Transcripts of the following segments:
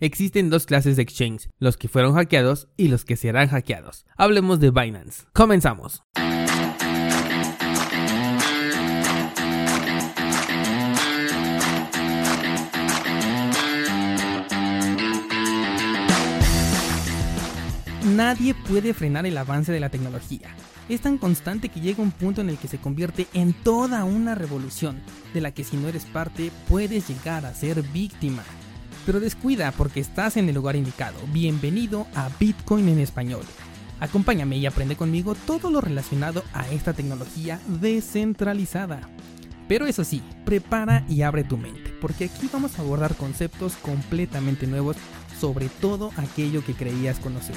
Existen dos clases de exchange, los que fueron hackeados y los que serán hackeados. Hablemos de Binance. Comenzamos. Nadie puede frenar el avance de la tecnología. Es tan constante que llega un punto en el que se convierte en toda una revolución, de la que si no eres parte puedes llegar a ser víctima. Pero descuida porque estás en el lugar indicado. Bienvenido a Bitcoin en español. Acompáñame y aprende conmigo todo lo relacionado a esta tecnología descentralizada. Pero eso sí, prepara y abre tu mente, porque aquí vamos a abordar conceptos completamente nuevos sobre todo aquello que creías conocer.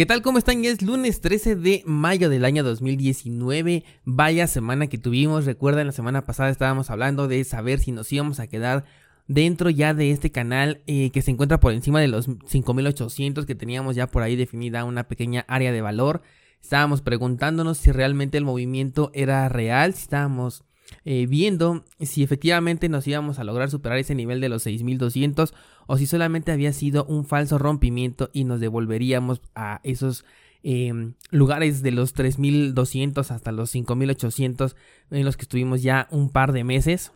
¿Qué tal? ¿Cómo están? Es lunes 13 de mayo del año 2019. Vaya semana que tuvimos. Recuerden, la semana pasada estábamos hablando de saber si nos íbamos a quedar dentro ya de este canal eh, que se encuentra por encima de los 5800 que teníamos ya por ahí definida una pequeña área de valor. Estábamos preguntándonos si realmente el movimiento era real, si estábamos eh, viendo si efectivamente nos íbamos a lograr superar ese nivel de los 6200 o si solamente había sido un falso rompimiento y nos devolveríamos a esos em, lugares de los 3200 hasta los 5800 en los que estuvimos ya un par de meses.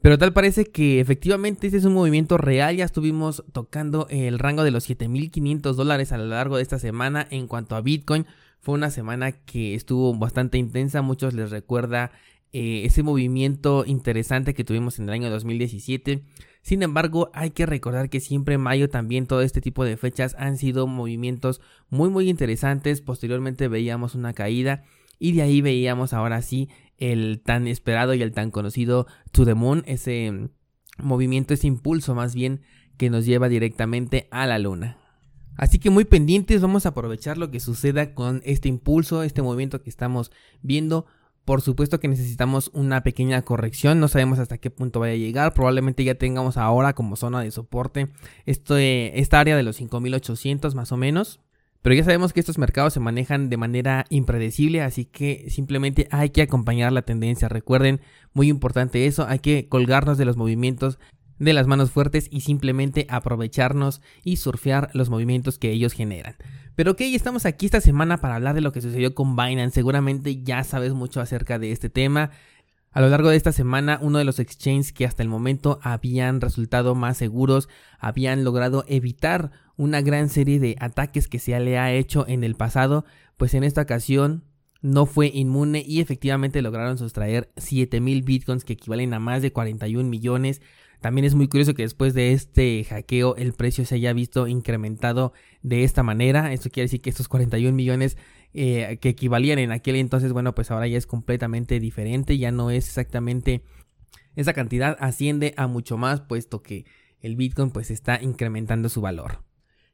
Pero tal parece que efectivamente este es un movimiento real. Ya estuvimos tocando el rango de los 7500 dólares a lo largo de esta semana en cuanto a Bitcoin. Fue una semana que estuvo bastante intensa. Muchos les recuerda eh, ese movimiento interesante que tuvimos en el año 2017. Sin embargo, hay que recordar que siempre en mayo también todo este tipo de fechas han sido movimientos muy muy interesantes. Posteriormente veíamos una caída y de ahí veíamos ahora sí el tan esperado y el tan conocido To the Moon, ese movimiento, ese impulso más bien que nos lleva directamente a la luna. Así que muy pendientes, vamos a aprovechar lo que suceda con este impulso, este movimiento que estamos viendo por supuesto que necesitamos una pequeña corrección, no sabemos hasta qué punto vaya a llegar, probablemente ya tengamos ahora como zona de soporte esta área de los 5800 más o menos. Pero ya sabemos que estos mercados se manejan de manera impredecible, así que simplemente hay que acompañar la tendencia. Recuerden, muy importante eso, hay que colgarnos de los movimientos de las manos fuertes y simplemente aprovecharnos y surfear los movimientos que ellos generan. Pero ok, estamos aquí esta semana para hablar de lo que sucedió con Binance. Seguramente ya sabes mucho acerca de este tema. A lo largo de esta semana, uno de los exchanges que hasta el momento habían resultado más seguros, habían logrado evitar una gran serie de ataques que se le ha hecho en el pasado, pues en esta ocasión no fue inmune y efectivamente lograron sustraer 7000 bitcoins que equivalen a más de 41 millones también es muy curioso que después de este hackeo el precio se haya visto incrementado de esta manera. Esto quiere decir que estos 41 millones eh, que equivalían en aquel entonces, bueno, pues ahora ya es completamente diferente. Ya no es exactamente esa cantidad, asciende a mucho más, puesto que el Bitcoin pues está incrementando su valor.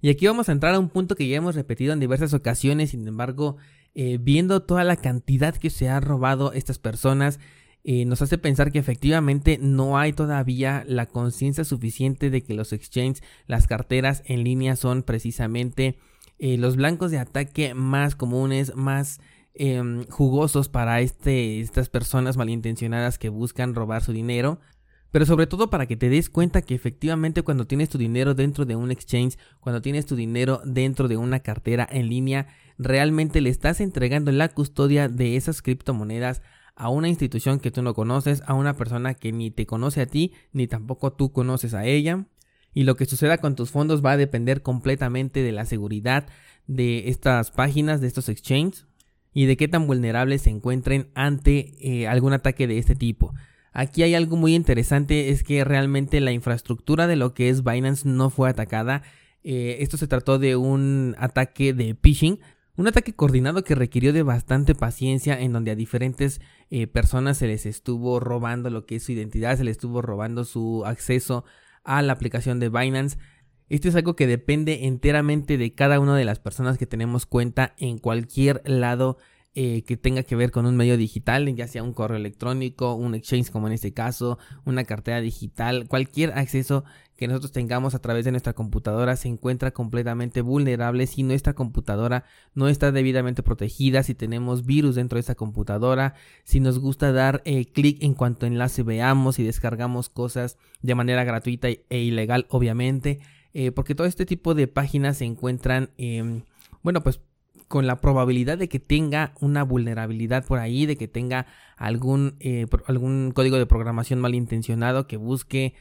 Y aquí vamos a entrar a un punto que ya hemos repetido en diversas ocasiones, sin embargo, eh, viendo toda la cantidad que se ha robado estas personas, eh, nos hace pensar que efectivamente no hay todavía la conciencia suficiente de que los exchanges, las carteras en línea son precisamente eh, los blancos de ataque más comunes, más em, jugosos para este, estas personas malintencionadas que buscan robar su dinero. Pero sobre todo para que te des cuenta que efectivamente cuando tienes tu dinero dentro de un exchange, cuando tienes tu dinero dentro de una cartera en línea, realmente le estás entregando la custodia de esas criptomonedas a una institución que tú no conoces, a una persona que ni te conoce a ti, ni tampoco tú conoces a ella. Y lo que suceda con tus fondos va a depender completamente de la seguridad de estas páginas, de estos exchanges, y de qué tan vulnerables se encuentren ante eh, algún ataque de este tipo. Aquí hay algo muy interesante, es que realmente la infraestructura de lo que es Binance no fue atacada. Eh, esto se trató de un ataque de phishing, Un ataque coordinado que requirió de bastante paciencia en donde a diferentes eh, personas se les estuvo robando lo que es su identidad, se les estuvo robando su acceso a la aplicación de Binance. Esto es algo que depende enteramente de cada una de las personas que tenemos cuenta en cualquier lado eh, que tenga que ver con un medio digital, ya sea un correo electrónico, un exchange como en este caso, una cartera digital, cualquier acceso que nosotros tengamos a través de nuestra computadora se encuentra completamente vulnerable. Si nuestra computadora no está debidamente protegida, si tenemos virus dentro de esa computadora, si nos gusta dar eh, clic en cuanto enlace veamos y descargamos cosas de manera gratuita e ilegal obviamente, eh, porque todo este tipo de páginas se encuentran, em, bueno pues con la probabilidad de que tenga una vulnerabilidad por ahí, de que tenga algún, eh, algún código de programación malintencionado que busque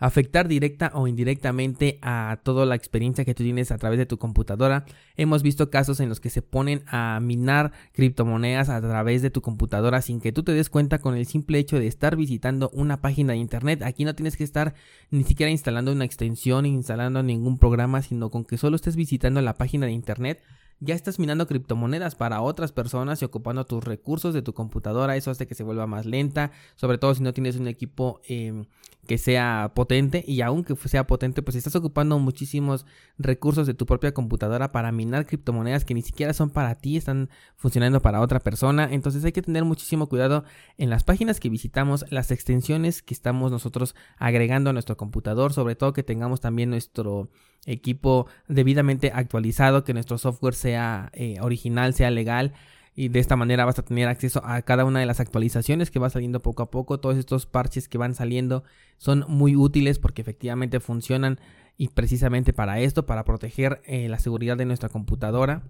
afectar directa o indirectamente a toda la experiencia que tú tienes a través de tu computadora. Hemos visto casos en los que se ponen a minar criptomonedas a través de tu computadora sin que tú te des cuenta con el simple hecho de estar visitando una página de internet. Aquí no tienes que estar ni siquiera instalando una extensión, instalando ningún programa, sino con que solo estés visitando la página de internet ya estás minando criptomonedas para otras personas y ocupando tus recursos de tu computadora. Eso hace que se vuelva más lenta, sobre todo si no tienes un equipo em, que sea potente. Y aunque sea potente, pues estás ocupando muchísimos recursos de tu propia computadora para minar criptomonedas que ni siquiera son para ti, están funcionando para otra persona. Entonces hay que tener muchísimo cuidado en las páginas que visitamos, las extensiones que estamos nosotros agregando a nuestro computador, sobre todo que tengamos también nuestro equipo debidamente actualizado, que nuestro software sea eh, original, sea legal. Y de esta manera vas a tener acceso a cada una de las actualizaciones que va saliendo poco a poco. Todos estos parches que van saliendo son muy útiles porque efectivamente funcionan y precisamente para esto, para proteger eh, la seguridad de nuestra computadora.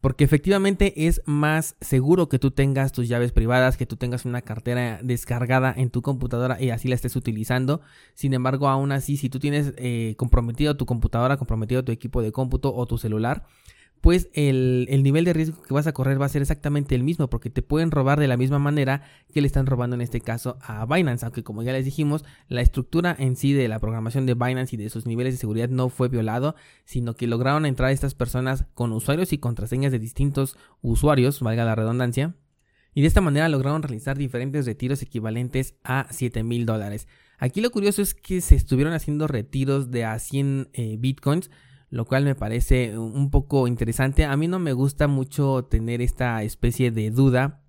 Porque efectivamente es más seguro que tú tengas tus llaves privadas, que tú tengas una cartera descargada en tu computadora y así la estés utilizando. Sin embargo, aún así, si tú tienes eh, comprometido tu computadora, comprometido tu equipo de cómputo o tu celular, pues el, nivel de riesgo que vas a correr va a ser exactamente el mismo, porque te pueden robar de la misma manera que le están robando en este caso a Binance, aunque como ya les dijimos, la estructura en sí de la programación de Binance y de sus niveles de seguridad no fue violado, sino que lograron entrar estas personas con usuarios y contraseñas de distintos usuarios, valga la redundancia, y de esta manera lograron realizar diferentes retiros equivalentes a 7 mil dólares. Aquí lo curioso es que se estuvieron haciendo retiros de a 100 eh, bitcoins, lo cual me parece un poco interesante. A mí no me gusta mucho tener esta especie de duda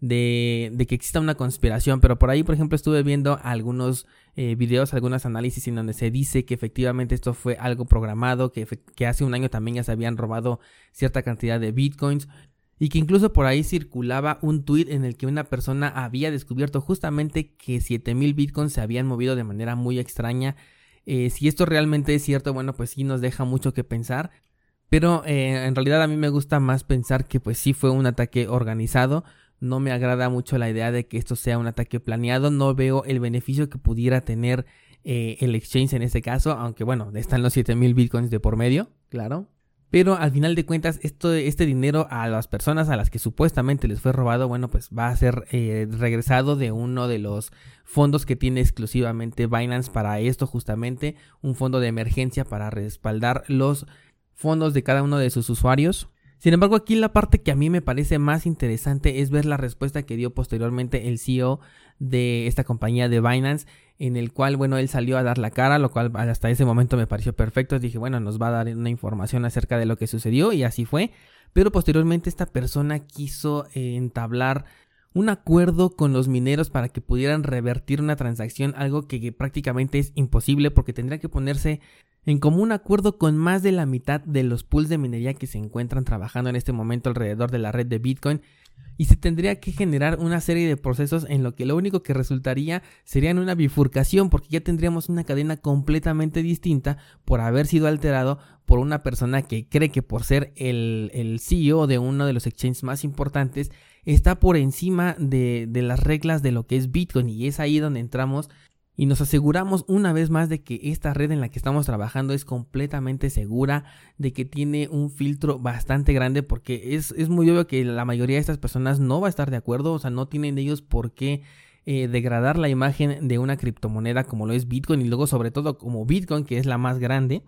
de, que exista una conspiración, pero por ahí, por ejemplo, estuve viendo algunos eh, videos, algunos análisis en donde se dice que efectivamente esto fue algo programado, que, que hace un año también ya se habían robado cierta cantidad de bitcoins y que incluso por ahí circulaba un tweet en el que una persona había descubierto justamente que 7000 bitcoins se habían movido de manera muy extraña eh, si esto realmente es cierto, bueno, pues sí nos deja mucho que pensar. Pero eh, en realidad a mí me gusta más pensar que pues sí fue un ataque organizado. No me agrada mucho la idea de que esto sea un ataque planeado. No veo el beneficio que pudiera tener eh, el exchange en este caso. Aunque bueno, están los 7000 bitcoins de por medio, claro. Pero al final de cuentas, esto, este dinero a las personas a las que supuestamente les fue robado, bueno, pues va a ser eh, regresado de uno de los fondos que tiene exclusivamente Binance para esto, justamente, un fondo de emergencia para respaldar los fondos de cada uno de sus usuarios. Sin embargo, aquí la parte que a mí me parece más interesante es ver la respuesta que dio posteriormente el CEO de esta compañía de Binance en el cual, bueno, él salió a dar la cara, lo cual hasta ese momento me pareció perfecto. Dije, bueno, nos va a dar una información acerca de lo que sucedió y así fue. Pero posteriormente esta persona quiso eh, entablar un acuerdo con los mineros para que pudieran revertir una transacción, algo que, que, prácticamente es imposible porque tendría que ponerse en común acuerdo con más de la mitad de los pools de minería que se encuentran trabajando en este momento alrededor de la red de Bitcoin y se tendría que generar una serie de procesos en lo que lo único que resultaría sería en una bifurcación porque ya tendríamos una cadena completamente distinta por haber sido alterado por una persona que cree que por ser el, el CEO de uno de los exchanges más importantes está por encima de, de las reglas de lo que es Bitcoin y es ahí donde entramos y nos aseguramos una vez más de que esta red en la que estamos trabajando es completamente segura, de que tiene un filtro bastante grande, porque es, muy obvio que la mayoría de estas personas no va a estar de acuerdo, o sea, no tienen ellos por qué eh, degradar la imagen de una criptomoneda como lo es Bitcoin y luego sobre todo como Bitcoin, que es la más grande.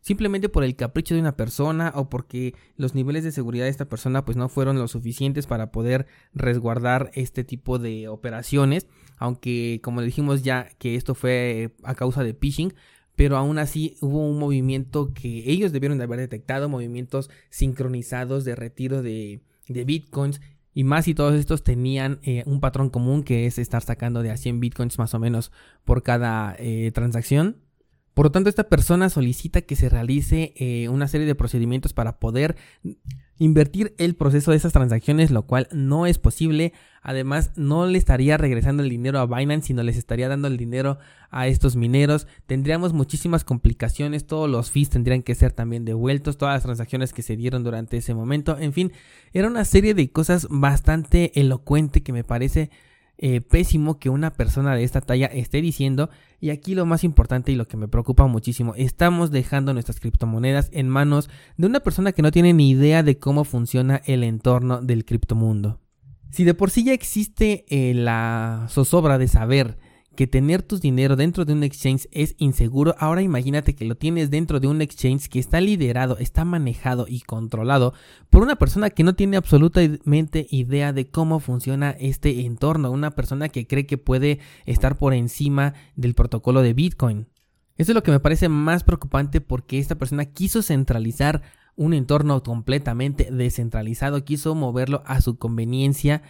Simplemente por el capricho de una persona o porque los niveles de seguridad de esta persona pues no fueron lo suficientes para poder resguardar este tipo de operaciones, aunque como dijimos ya que esto fue a causa de phishing, pero aún así hubo un movimiento que ellos debieron de haber detectado, movimientos sincronizados de retiro de, bitcoins y más si todos estos tenían eh, un patrón común que es estar sacando de a 100 bitcoins más o menos por cada eh, transacción. Por lo tanto, esta persona solicita que se realice eh, una serie de procedimientos para poder invertir el proceso de esas transacciones, lo cual no es posible. Además, no le estaría regresando el dinero a Binance, sino les estaría dando el dinero a estos mineros. Tendríamos muchísimas complicaciones, todos los fees tendrían que ser también devueltos, todas las transacciones que se dieron durante ese momento. En fin, era una serie de cosas bastante elocuente que me parece eh, pésimo que una persona de esta talla esté diciendo. Y aquí lo más importante y lo que me preocupa muchísimo, estamos dejando nuestras criptomonedas en manos de una persona que no tiene ni idea de cómo funciona el entorno del criptomundo. Si de por sí ya existe eh, la zozobra de saber que tener tu dinero dentro de un exchange es inseguro, ahora imagínate que lo tienes dentro de un exchange que está liderado, está manejado y controlado por una persona que no tiene absolutamente idea de cómo funciona este entorno, una persona que cree que puede estar por encima del protocolo de Bitcoin. Eso es lo que me parece más preocupante porque esta persona quiso centralizar un entorno completamente descentralizado, quiso moverlo a su conveniencia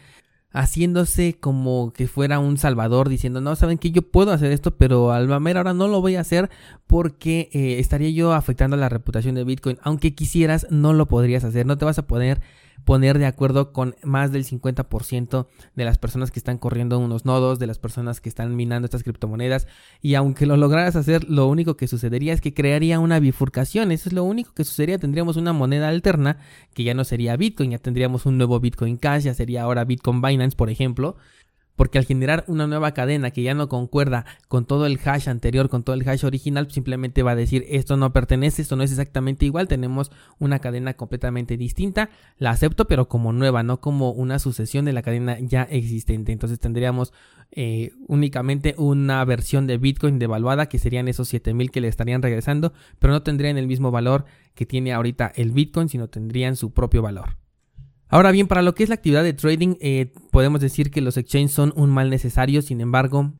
haciéndose como que fuera un salvador, diciendo, no, saben que yo puedo hacer esto, pero al mamer ahora no lo voy a hacer porque eh, estaría yo afectando la reputación de Bitcoin. Aunque quisieras, no lo podrías hacer, no te vas a poder poner de acuerdo con más del 50% de las personas que están corriendo unos nodos, de las personas que están minando estas criptomonedas. Y aunque lo lograras hacer, lo único que sucedería es que crearía una bifurcación. Eso es lo único que sucedería. Tendríamos una moneda alterna que ya no sería Bitcoin, ya tendríamos un nuevo Bitcoin Cash, ya sería ahora Bitcoin Binance, por ejemplo porque al generar una nueva cadena que ya no concuerda con todo el hash anterior, con todo el hash original, simplemente va a decir esto no pertenece, esto no es exactamente igual, tenemos una cadena completamente distinta, la acepto pero como nueva, no como una sucesión de la cadena ya existente. Entonces tendríamos eh, únicamente una versión de Bitcoin devaluada que serían esos 7000 que le estarían regresando, pero no tendrían el mismo valor que tiene ahorita el Bitcoin, sino tendrían su propio valor. Ahora bien, para lo que es la actividad de trading, eh, podemos decir que los exchanges son un mal necesario, sin embargo,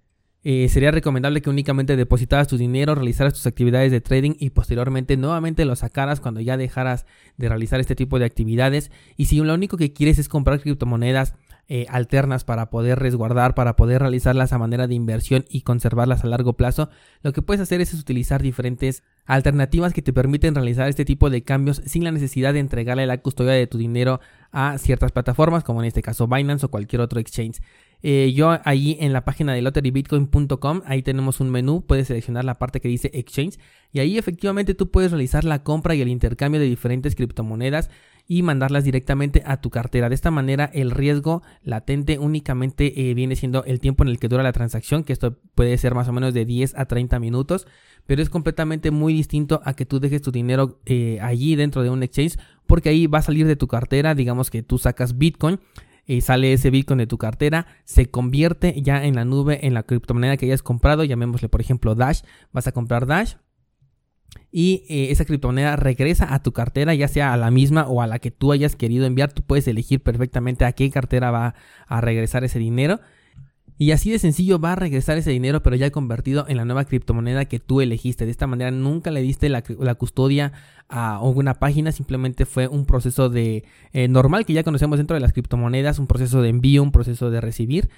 eh, sería recomendable que únicamente depositaras tu dinero, realizaras tus actividades de trading y posteriormente nuevamente lo sacaras cuando ya dejaras de realizar este tipo de actividades. Y si lo único que quieres es comprar criptomonedas eh, alternas para poder resguardar, para poder realizarlas a manera de inversión y conservarlas a largo plazo, lo que puedes hacer es utilizar diferentes alternativas que te permiten realizar este tipo de cambios sin la necesidad de entregarle la custodia de tu dinero a ciertas plataformas, como en este caso Binance o cualquier otro exchange. Eh, yo ahí en la página de lotterybitcoin.com, ahí tenemos un menú, puedes seleccionar la parte que dice exchange y ahí efectivamente tú puedes realizar la compra y el intercambio de diferentes criptomonedas y mandarlas directamente a tu cartera. De esta manera el riesgo latente únicamente eh, viene siendo el tiempo en el que dura la transacción, que esto puede ser más o menos de 10 a 30 minutos, pero es completamente muy distinto a que tú dejes tu dinero eh, allí dentro de un exchange, porque ahí va a salir de tu cartera, digamos que tú sacas Bitcoin eh, sale ese Bitcoin de tu cartera, se convierte ya en la nube, en la criptomoneda que hayas comprado, llamémosle por ejemplo Dash, vas a comprar Dash, y eh, esa criptomoneda regresa a tu cartera, ya sea a la misma o a la que tú hayas querido enviar. Tú puedes elegir perfectamente a qué cartera va a regresar ese dinero. Y así de sencillo va a regresar ese dinero, pero ya convertido en la nueva criptomoneda que tú elegiste. De esta manera nunca le diste la, custodia a una página, simplemente fue un proceso de eh, normal que ya conocemos dentro de las criptomonedas, un proceso de envío, un proceso de recibir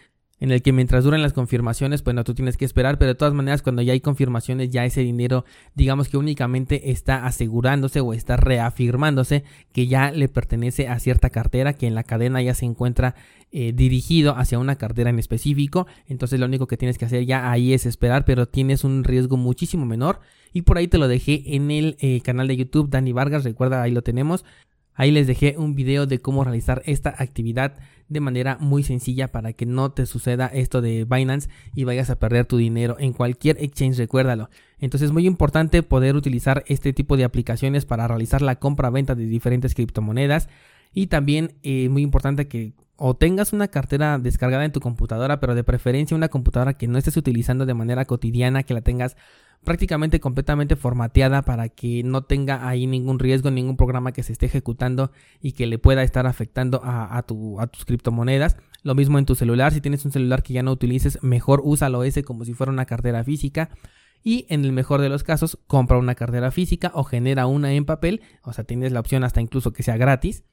en el que mientras duran las confirmaciones, pues no, tú tienes que esperar, pero de todas maneras cuando ya hay confirmaciones, ya ese dinero, digamos que únicamente está asegurándose o está reafirmándose que ya le pertenece a cierta cartera, que en la cadena ya se encuentra eh, dirigido hacia una cartera en específico, entonces lo único que tienes que hacer ya ahí es esperar, pero tienes un riesgo muchísimo menor y por ahí te lo dejé en el eh, canal de YouTube Dani Vargas, recuerda ahí lo tenemos. Ahí les dejé un video de cómo realizar esta actividad de manera muy sencilla para que no te suceda esto de Binance y vayas a perder tu dinero en cualquier exchange, recuérdalo. Entonces es muy importante poder utilizar este tipo de aplicaciones para realizar la compra-venta de diferentes criptomonedas Y también es muy importante que o tengas una cartera descargada en tu computadora, pero de preferencia una computadora que no estés utilizando de manera cotidiana, que la tengas prácticamente completamente formateada para que no tenga ahí ningún riesgo, ningún programa que se esté ejecutando y que le pueda estar afectando a, tu, a tus criptomonedas. Lo mismo en tu celular, si tienes un celular que ya no utilices, mejor úsalo ese como si fuera una cartera física. Y en el mejor de los casos, compra una cartera física o genera una en papel. O sea, tienes la opción hasta incluso que sea gratis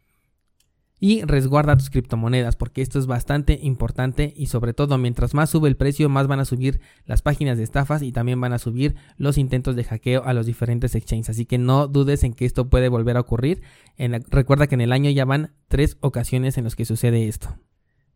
y resguarda tus criptomonedas porque esto es bastante importante y sobre todo mientras más sube el precio más van a subir las páginas de estafas y también van a subir los intentos de hackeo a los diferentes exchanges así que no dudes en que esto puede volver a ocurrir recuerda que en el año ya van tres ocasiones en los que sucede esto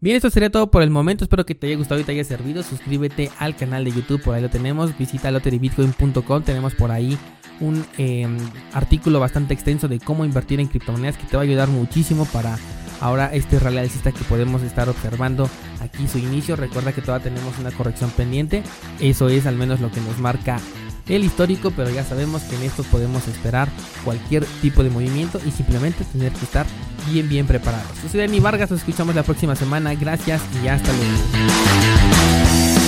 Bien, esto sería todo por el momento. Espero que te haya gustado y te haya servido. Suscríbete al canal de YouTube, por ahí lo tenemos. Visita lotterybitcoin.com. Tenemos por ahí un em, artículo bastante extenso de cómo invertir en criptomonedas que te va a ayudar muchísimo para ahora este rally alcista que podemos estar observando aquí su inicio. Recuerda que todavía tenemos una corrección pendiente. Eso es al menos lo que nos marca el histórico, pero ya sabemos que en esto podemos esperar cualquier tipo de movimiento y simplemente tener que estar bien, bien preparados. Yo soy Dani Vargas, nos escuchamos la próxima semana. Gracias y hasta luego.